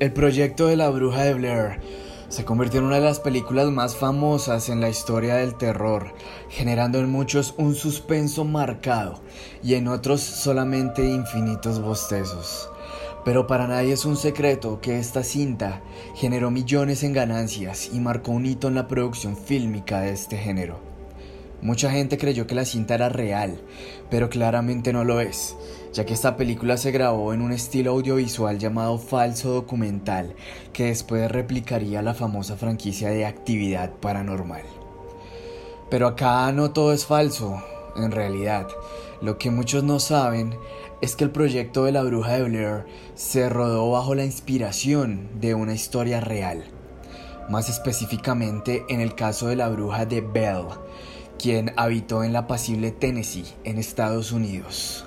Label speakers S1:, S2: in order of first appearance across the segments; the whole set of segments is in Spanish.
S1: El proyecto de la bruja de Blair se convirtió en una de las películas más famosas en la historia del terror, generando en muchos un suspenso marcado y en otros solamente infinitos bostezos. Pero para nadie es un secreto que esta cinta generó millones en ganancias y marcó un hito en la producción fílmica de este género. Mucha gente creyó que la cinta era real, pero claramente no lo es, ya que esta película se grabó en un estilo audiovisual llamado falso documental, que después replicaría la famosa franquicia de actividad paranormal. Pero acá no todo es falso, en realidad. Lo que muchos no saben es que el proyecto de la bruja de Blair se rodó bajo la inspiración de una historia real. Más específicamente en el caso de la bruja de Bell, quien habitó en la apacible Tennessee, en Estados Unidos,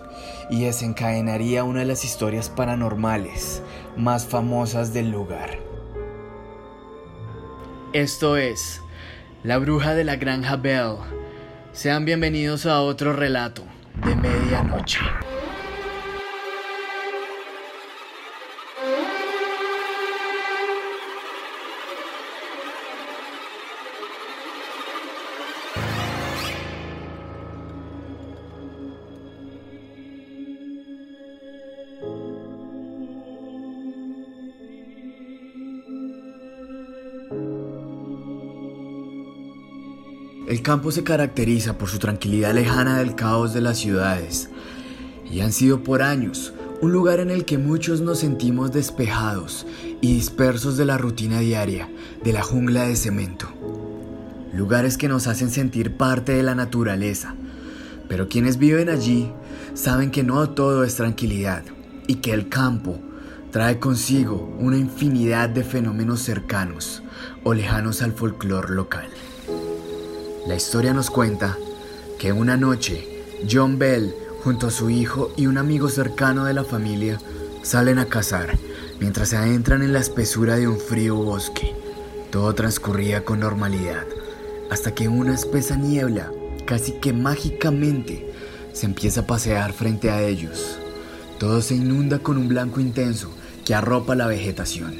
S1: y desencadenaría una de las historias paranormales más famosas del lugar. Esto es La Bruja de la Granja Bell. Sean bienvenidos a otro relato de medianoche. El campo se caracteriza por su tranquilidad lejana del caos de las ciudades y han sido por años un lugar en el que muchos nos sentimos despejados y dispersos de la rutina diaria de la jungla de cemento. Lugares que nos hacen sentir parte de la naturaleza, pero quienes viven allí saben que no todo es tranquilidad y que el campo trae consigo una infinidad de fenómenos cercanos o lejanos al folclore local. La historia nos cuenta que una noche John Bell junto a su hijo y un amigo cercano de la familia salen a cazar mientras se adentran en la espesura de un frío bosque. Todo transcurría con normalidad hasta que una espesa niebla, casi que mágicamente, se empieza a pasear frente a ellos. Todo se inunda con un blanco intenso que arropa la vegetación.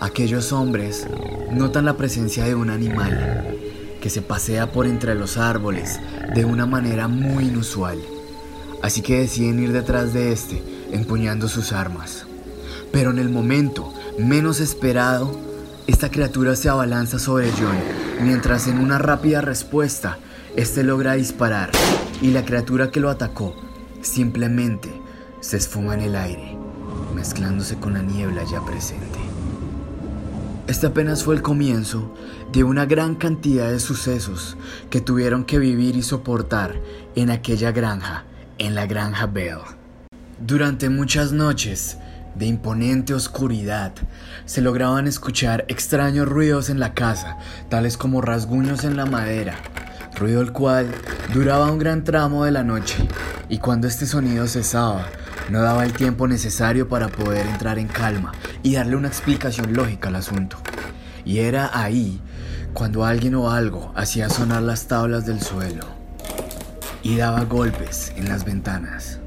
S1: Aquellos hombres notan la presencia de un animal que se pasea por entre los árboles de una manera muy inusual. Así que deciden ir detrás de este, empuñando sus armas. Pero en el momento menos esperado, esta criatura se abalanza sobre John, mientras en una rápida respuesta, este logra disparar y la criatura que lo atacó simplemente se esfuma en el aire, mezclándose con la niebla ya presente. Este apenas fue el comienzo de una gran cantidad de sucesos que tuvieron que vivir y soportar en aquella granja, en la granja Bell. Durante muchas noches de imponente oscuridad se lograban escuchar extraños ruidos en la casa, tales como rasguños en la madera, ruido el cual duraba un gran tramo de la noche, y cuando este sonido cesaba, no daba el tiempo necesario para poder entrar en calma y darle una explicación lógica al asunto. Y era ahí cuando alguien o algo hacía sonar las tablas del suelo y daba golpes en las ventanas.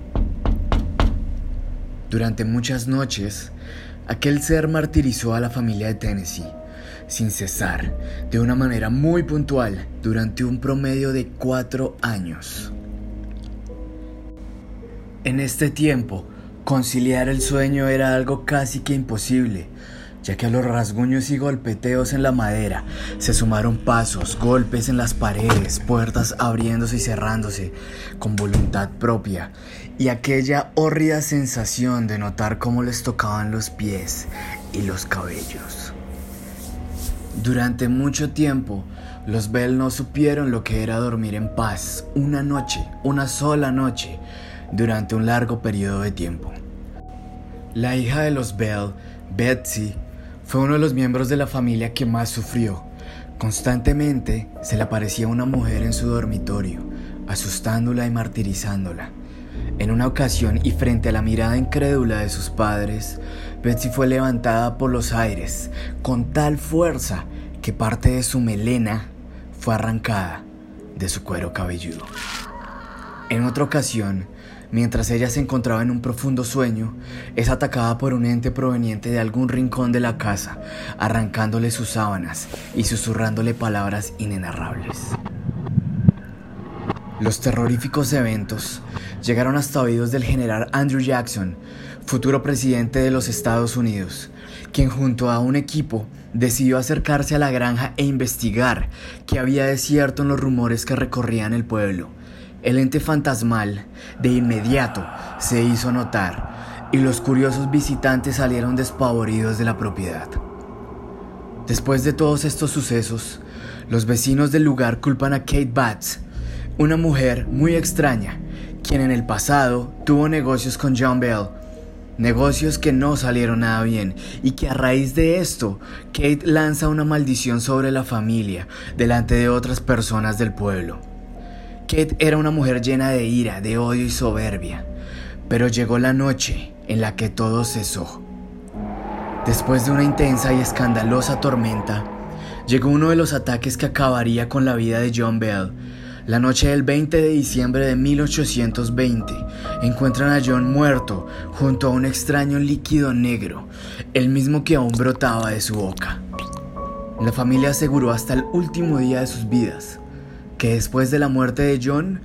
S1: Durante muchas noches, aquel ser martirizó a la familia de Tennessee sin cesar, de una manera muy puntual, durante un promedio de cuatro años. En este tiempo, conciliar el sueño era algo casi que imposible, ya que a los rasguños y golpeteos en la madera se sumaron pasos, golpes en las paredes, puertas abriéndose y cerrándose con voluntad propia, y aquella hórrida sensación de notar cómo les tocaban los pies y los cabellos. Durante mucho tiempo, los Bell no supieron lo que era dormir en paz una noche, una sola noche, durante un largo periodo de tiempo. La hija de los Bell, Betsy, fue uno de los miembros de la familia que más sufrió. Constantemente se le aparecía una mujer en su dormitorio, asustándola y martirizándola. En una ocasión y frente a la mirada incrédula de sus padres, Betsy fue levantada por los aires con tal fuerza que parte de su melena fue arrancada de su cuero cabelludo. En otra ocasión, mientras ella se encontraba en un profundo sueño, es atacada por un ente proveniente de algún rincón de la casa, arrancándole sus sábanas y susurrándole palabras inenarrables. Los terroríficos eventos llegaron hasta oídos del general Andrew Jackson, futuro presidente de los Estados Unidos, quien junto a un equipo decidió acercarse a la granja e investigar qué había de cierto en los rumores que recorrían el pueblo. El ente fantasmal de inmediato se hizo notar y los curiosos visitantes salieron despavoridos de la propiedad. Después de todos estos sucesos, los vecinos del lugar culpan a Kate Batts, una mujer muy extraña, quien en el pasado tuvo negocios con John Bell, negocios que no salieron nada bien y que a raíz de esto, Kate lanza una maldición sobre la familia delante de otras personas del pueblo. Kate era una mujer llena de ira, de odio y soberbia, pero llegó la noche en la que todo cesó. Después de una intensa y escandalosa tormenta, llegó uno de los ataques que acabaría con la vida de John Bell la noche del 20 de diciembre de 1820, encuentran a John muerto junto a un extraño líquido negro, el mismo que aún brotaba de su boca. La familia aseguró hasta el último día de sus vidas que después de la muerte de John,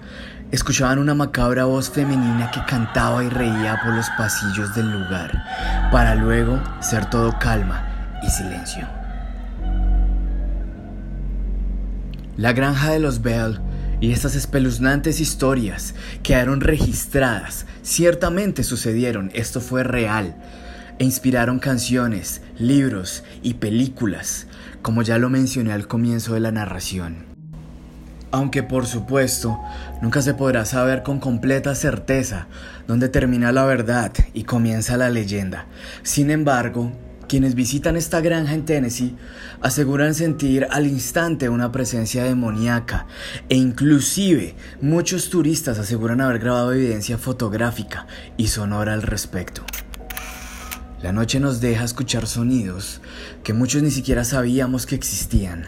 S1: escuchaban una macabra voz femenina que cantaba y reía por los pasillos del lugar, para luego ser todo calma y silencio. La granja de los Bell y estas espeluznantes historias quedaron registradas, ciertamente sucedieron, esto fue real, e inspiraron canciones, libros y películas, como ya lo mencioné al comienzo de la narración. Aunque por supuesto, nunca se podrá saber con completa certeza dónde termina la verdad y comienza la leyenda. Sin embargo, quienes visitan esta granja en Tennessee aseguran sentir al instante una presencia demoníaca e inclusive muchos turistas aseguran haber grabado evidencia fotográfica y sonora al respecto. La noche nos deja escuchar sonidos que muchos ni siquiera sabíamos que existían.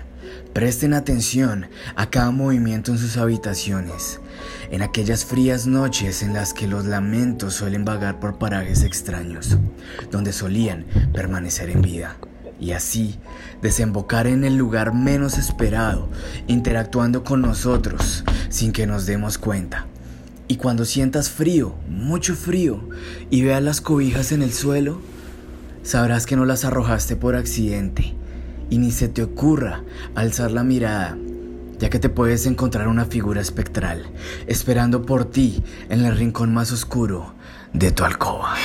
S1: Presten atención a cada movimiento en sus habitaciones en aquellas frías noches en las que los lamentos suelen vagar por parajes extraños, donde solían permanecer en vida, y así desembocar en el lugar menos esperado, interactuando con nosotros sin que nos demos cuenta. Y cuando sientas frío, mucho frío, y veas las cobijas en el suelo, sabrás que no las arrojaste por accidente, y ni se te ocurra alzar la mirada ya que te puedes encontrar una figura espectral esperando por ti en el rincón más oscuro de tu alcoba.